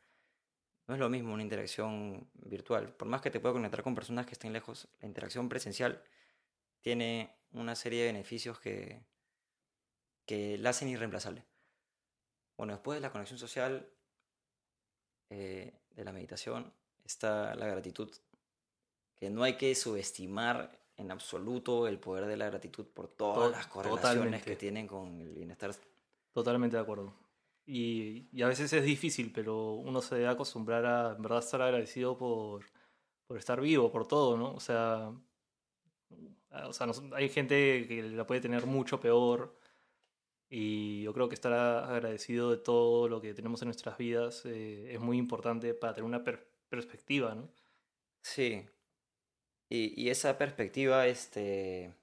No es lo mismo una interacción virtual. Por más que te pueda conectar con personas que estén lejos, la interacción presencial tiene una serie de beneficios que, que la hacen irreemplazable. Bueno, después de la conexión social, eh, de la meditación, está la gratitud, que no hay que subestimar en absoluto el poder de la gratitud por todas To- las correlaciones totalmente. que tienen con el bienestar. Totalmente de acuerdo. Y, y a veces es difícil, pero uno se debe acostumbrar a, en verdad, estar agradecido por, por estar vivo, por todo, ¿no? O sea, o sea, nos- hay gente que la puede tener mucho peor y yo creo que estar agradecido de todo lo que tenemos en nuestras vidas eh, es muy importante para tener una per- perspectiva, ¿no? Sí. Y, y esa perspectiva, este,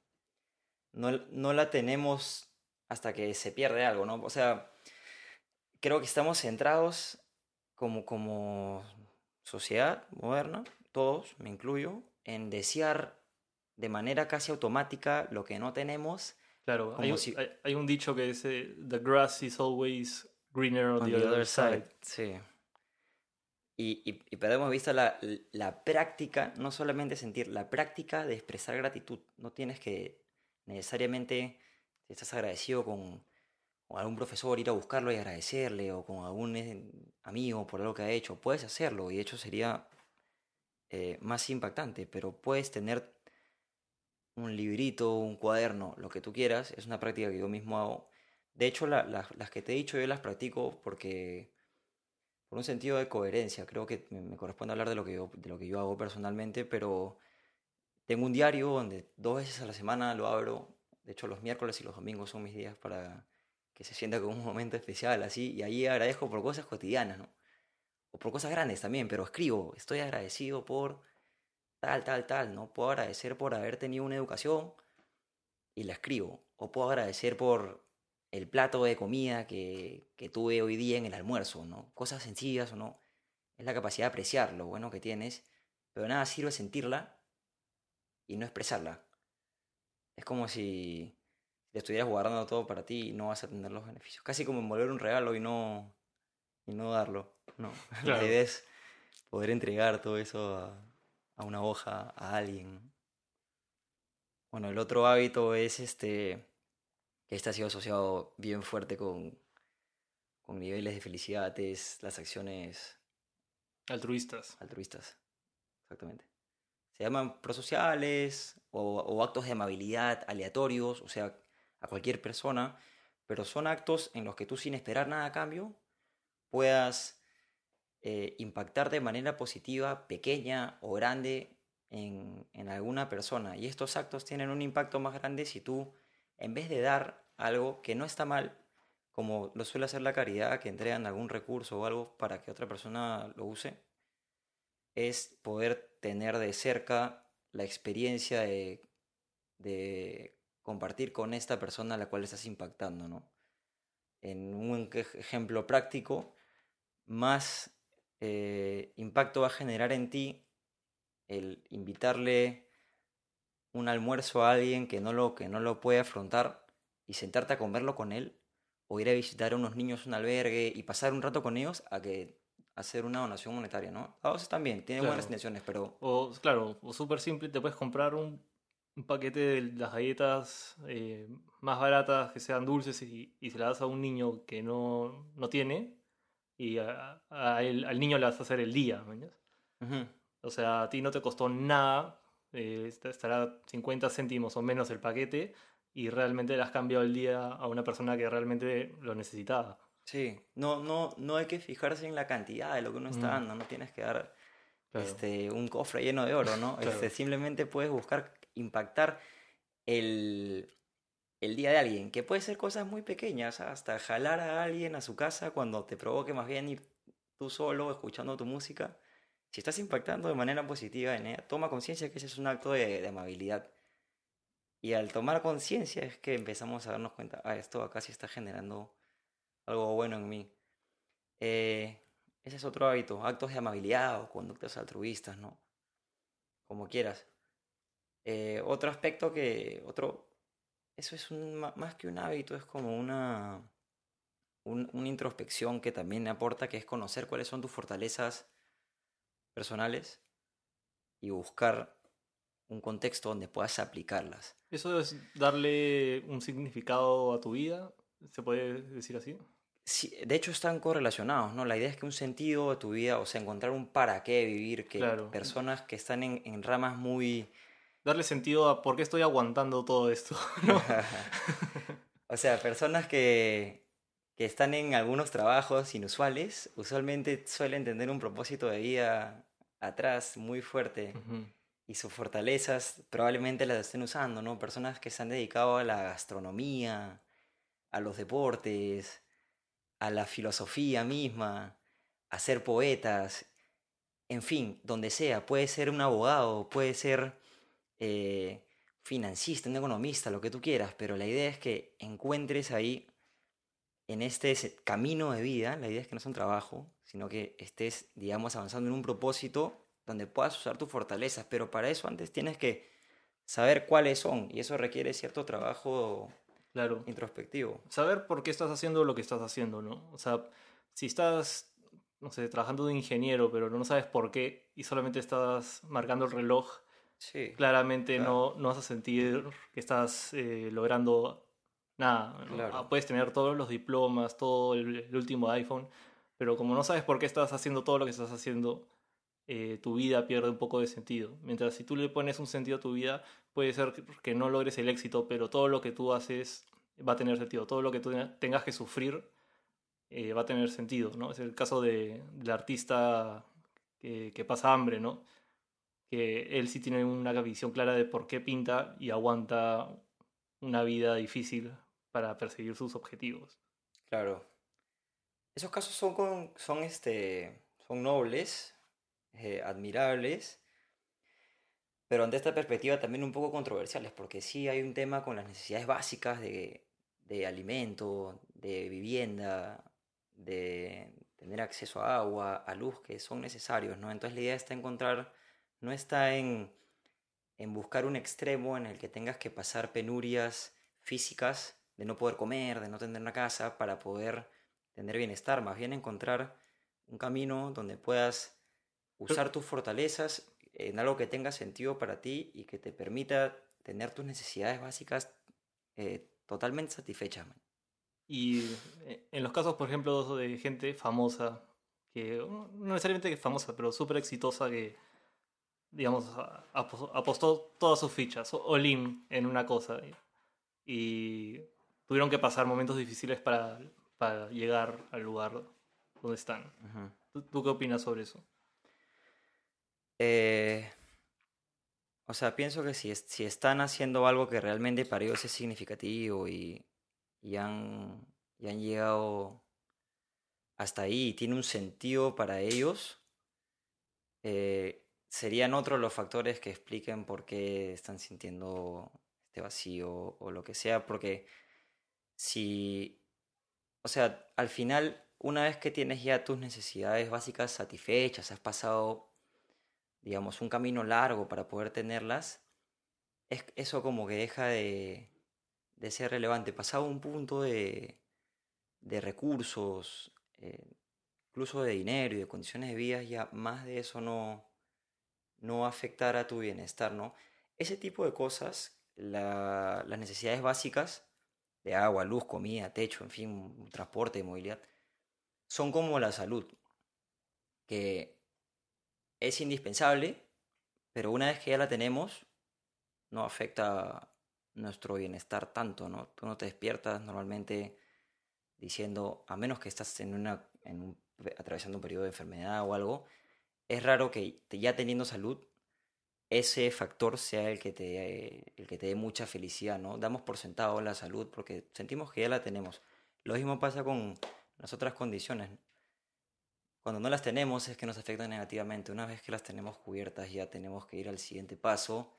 no, no la tenemos hasta que se pierde algo, ¿no? O sea, creo que estamos centrados como, como sociedad moderna, todos, me incluyo, en desear de manera casi automática lo que no tenemos Claro, hay, un- si- hay, hay un dicho que dice, the grass is always greener on, on the, other side. Sí. Y, y, y perdemos de vista la, la práctica, no solamente sentir, la práctica de expresar gratitud. No tienes que necesariamente, si estás agradecido con, algún profesor, ir a buscarlo y agradecerle, o con algún eh, amigo por algo que ha hecho. Puedes hacerlo y de hecho sería eh, más impactante, pero puedes tener un librito, un cuaderno, lo que tú quieras. Es una práctica que yo mismo hago. De hecho, la- las que te he dicho yo las practico porque por un sentido de coherencia. Creo que me, corresponde hablar de lo, que yo, de lo que yo hago personalmente, pero tengo un diario donde dos veces a la semana lo abro. De hecho, los miércoles y los domingos son mis días para que se sienta como un momento especial, así. Y ahí agradezco por cosas cotidianas. O por cosas grandes también, pero escribo. Estoy agradecido por tal, tal, tal, ¿no? Puedo agradecer por haber tenido una educación y la escribo. O puedo agradecer por el plato de comida que, que tuve hoy día en el almuerzo, ¿no? Cosas sencillas o no. Es la capacidad de apreciar lo bueno que tienes, pero nada sirve sentirla y no expresarla. Es como si te estuvieras guardando todo para ti y no vas a tener los beneficios. Casi como envolver un regalo y no, y no darlo. ¿no? Claro. La idea es poder entregar todo eso a, a una hoja, a alguien. Bueno, el otro hábito es este, que este ha sido asociado bien fuerte con, con niveles de felicidad, es las acciones Altruistas. altruistas. Exactamente. Se llaman prosociales o, o actos de amabilidad aleatorios, o sea, a cualquier persona, pero son actos en los que tú sin esperar nada a cambio puedas eh, impactar de manera positiva, pequeña o grande en, en alguna persona. Y estos actos tienen un impacto más grande si tú, en vez de dar algo que no está mal, como lo suele hacer la caridad, que entregan algún recurso o algo para que otra persona lo use, es poder tener de cerca la experiencia de, compartir con esta persona a la cual estás impactando, ¿no? En un ej- ejemplo práctico, más eh, impacto va a generar en ti el invitarle un almuerzo a alguien que no lo, que no lo puede afrontar y sentarte a comerlo con él, o ir a visitar a unos niños en un albergue y pasar un rato con ellos a que hacer una donación monetaria, ¿no? A veces también, tiene buenas Claro. intenciones, pero O, claro, o súper simple, te puedes comprar un, un paquete de las galletas eh, más baratas que sean dulces y, y se las das a un niño que no, no tiene y a- a él- al niño le vas a hacer el día, ¿me entiendes? ujú, O sea, a ti no te costó nada, eh, est- estará 50 céntimos o menos el paquete y realmente le has cambiado el día a una persona que realmente lo necesitaba. sí, no, no, no hay que fijarse en la cantidad de lo que uno está Mm. dando, no tienes que dar Claro. este, un cofre lleno de oro, ¿no? Claro. Este, simplemente puedes buscar impactar el, el día de alguien, que puede ser cosas muy pequeñas, hasta jalar a alguien a su casa cuando te provoque más bien ir tú solo escuchando tu música. Si estás impactando de manera positiva en ella, toma conciencia que ese es un acto de, de amabilidad. Y al tomar conciencia es que empezamos a darnos cuenta, ah, esto acá sí está generando algo bueno en mí. Eh, ese es otro hábito, actos de amabilidad o conductas altruistas, ¿no? Como quieras. Eh, otro aspecto que, otro, eso es un, más que un hábito, es como una, un- una introspección que también aporta, que es conocer cuáles son tus fortalezas personales y buscar un contexto donde puedas aplicarlas. ¿Eso es darle un significado a tu vida? ¿Se puede decir así? Sí, de hecho están correlacionados, ¿no? La idea es que un sentido de tu vida, o sea, encontrar un para qué vivir, que Claro. personas que están en, en ramas muy... Darle sentido a por qué estoy aguantando todo esto. ¿no? o sea, personas que, que están en algunos trabajos inusuales, usualmente suelen tener un propósito de vida atrás muy fuerte y sus fortalezas probablemente las estén usando, ¿no? Personas que se han dedicado a la gastronomía, a los deportes, a la filosofía misma, a ser poetas, en fin, donde sea, puede ser un abogado, puede ser eh, financista, un economista, lo que tú quieras, pero la idea es que encuentres ahí, en este camino de vida, la idea es que no es un trabajo, sino que estés, digamos, avanzando en un propósito donde puedas usar tus fortalezas, pero para eso antes tienes que saber cuáles son, y eso requiere cierto trabajo Claro. introspectivo. Saber por qué estás haciendo lo que estás haciendo, ¿no? O sea, si estás, no sé, trabajando de ingeniero, pero no sabes por qué y solamente estás marcando el reloj, Sí, claramente Claro. no, no vas a sentir que estás eh, logrando nada. Claro. Ah, Puedes tener todos los diplomas, todo el, el último iPhone, pero como no sabes por qué estás haciendo todo lo que estás haciendo, eh, tu vida pierde un poco de sentido. Mientras si tú le pones un sentido a tu vida, puede ser que- no logres el éxito, pero todo lo que tú haces va a tener sentido. Todo lo que tú tengas que sufrir eh, va a tener sentido, ¿no? Es el caso de, del artista que, que pasa hambre, ¿no? Que él sí tiene una visión clara de por qué pinta y aguanta una vida difícil para perseguir sus objetivos. claro. Esos casos son, con- son, este, son nobles, eh, admirables, pero ante esta perspectiva también un poco controversiales, porque sí hay un tema con las necesidades básicas de, de alimento, de vivienda, de tener acceso a agua, a luz, que son necesarios, ¿no? Entonces la idea está encontrar, no está en, en buscar un extremo en el que tengas que pasar penurias físicas de no poder comer, de no tener una casa para poder tener bienestar, más bien encontrar un camino donde puedas usar tus fortalezas en algo que tenga sentido para ti y que te permita tener tus necesidades básicas eh, totalmente satisfechas. man. Y eh, en los casos, por ejemplo, de gente famosa, que no necesariamente famosa, pero súper exitosa, que, digamos, apostó todas sus fichas, o- all in en una cosa, y tuvieron que pasar momentos difíciles para, para llegar al lugar donde están. ¿Tú, tú qué opinas sobre eso? Eh, o sea, pienso que si, si están haciendo algo que realmente para ellos es significativo y, y han, y han llegado hasta ahí y tiene un sentido para ellos, eh, serían otros los factores que expliquen por qué están sintiendo este vacío o lo que sea, porque si, o sea, al final, una vez que tienes ya tus necesidades básicas satisfechas, has pasado digamos, un camino largo para poder tenerlas, es, eso como que deja de, de ser relevante. Pasado un punto de, de recursos, eh, incluso de dinero y de condiciones de vida, ya más de eso no, no a tu bienestar, ¿no? Ese tipo de cosas, la- las necesidades básicas de agua, luz, comida, techo, en fin, transporte, movilidad, son como la salud, que es indispensable, pero una vez que ya la tenemos, no afecta nuestro bienestar tanto, ¿no? Tú no te despiertas normalmente diciendo, a menos que estás en una, atravesando un periodo de enfermedad o algo, es raro que ya teniendo salud, ese factor sea el que te, el que te dé mucha felicidad, ¿no? Damos por sentado la salud porque sentimos que ya la tenemos. Lo mismo pasa con las otras condiciones. ¿no? Cuando no las tenemos es que nos afectan negativamente. Una vez que las tenemos cubiertas ya tenemos que ir al siguiente paso,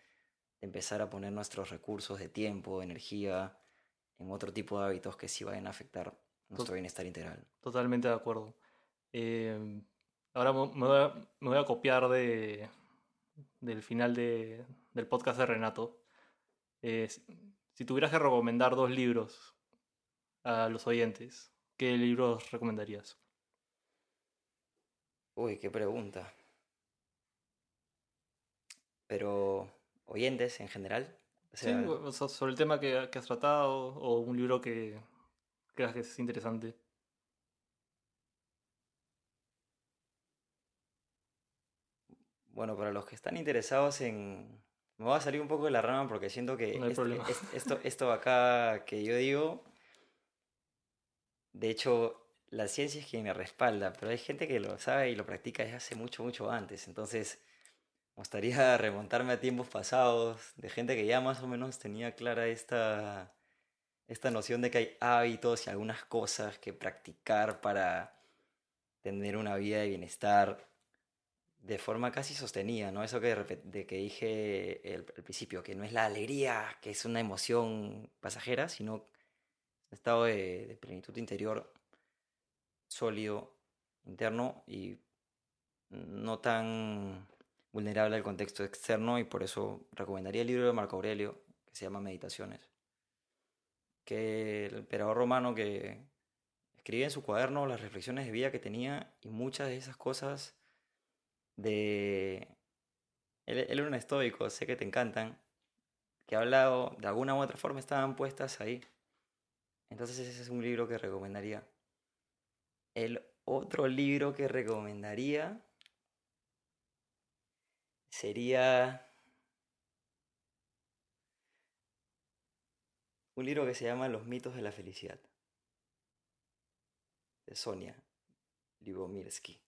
de empezar a poner nuestros recursos de tiempo, de energía, en otro tipo de hábitos que sí vayan a afectar nuestro bienestar integral. Totalmente de acuerdo. Eh, ahora me voy, a, me voy a copiar de, del final de- del podcast de Renato. Eh, si- tuvieras que recomendar dos libros a los oyentes, ¿qué libros recomendarías? Uy, qué pregunta. Pero, oyentes en general. O Sí, sea, sobre el tema que, que has tratado o un libro que creas que es interesante. Bueno, para los que están interesados en... Me voy a salir un poco de la rama porque siento que No este- problema. es- esto, esto acá que yo digo, de hecho, la ciencia es quien me respalda, pero hay gente que lo sabe y lo practica desde hace mucho, mucho antes. Entonces, me gustaría remontarme a tiempos pasados, de gente que ya más o menos tenía clara esta, esta noción de que hay hábitos y algunas cosas que practicar para tener una vida de bienestar de forma casi sostenida, ¿no? Eso que, de que dije al principio, que no es la alegría, que es una emoción pasajera, sino un estado de, de plenitud interior sólido, interno y no tan vulnerable al contexto externo y por eso recomendaría el libro de Marco Aurelio que se llama Meditaciones, que el emperador romano que escribía en su cuaderno las reflexiones de vida que tenía y muchas de esas cosas de... Él, él era un estoico, sé que te encantan, que ha hablado, de alguna u otra forma estaban puestas ahí. Entonces ese es un libro que recomendaría. El otro libro que recomendaría sería un libro que se llama Los mitos de la felicidad, de Sonia Libomirsky,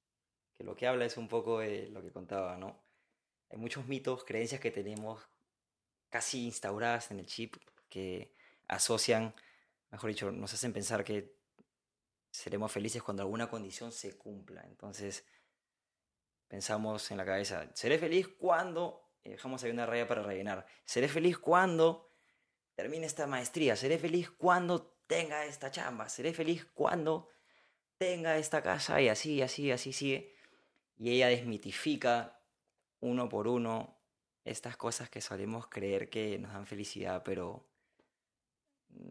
que lo que habla es un poco de lo que contaba, ¿no? Hay muchos mitos, creencias que tenemos casi instauradas en el chip que asocian, mejor dicho, nos hacen pensar que seremos felices cuando alguna condición se cumpla. Entonces, pensamos en la cabeza, seré feliz cuando, y dejamos ahí una raya para rellenar, seré feliz cuando termine esta maestría, seré feliz cuando tenga esta chamba, seré feliz cuando tenga esta casa y así, así, así sigue. Y ella desmitifica uno por uno estas cosas que solemos creer que nos dan felicidad, pero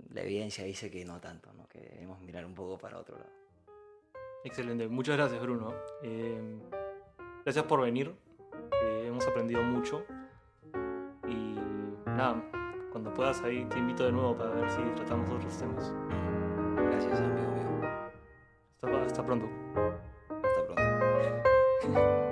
la evidencia dice que no tanto, ¿no? que debemos mirar un poco para otro lado. Excelente, muchas gracias Bruno. Eh, gracias por venir, eh, hemos aprendido mucho y nada, cuando puedas ahí te invito de nuevo para ver si tratamos otros temas. Gracias, amigo mío. Hasta, hasta pronto. Bye.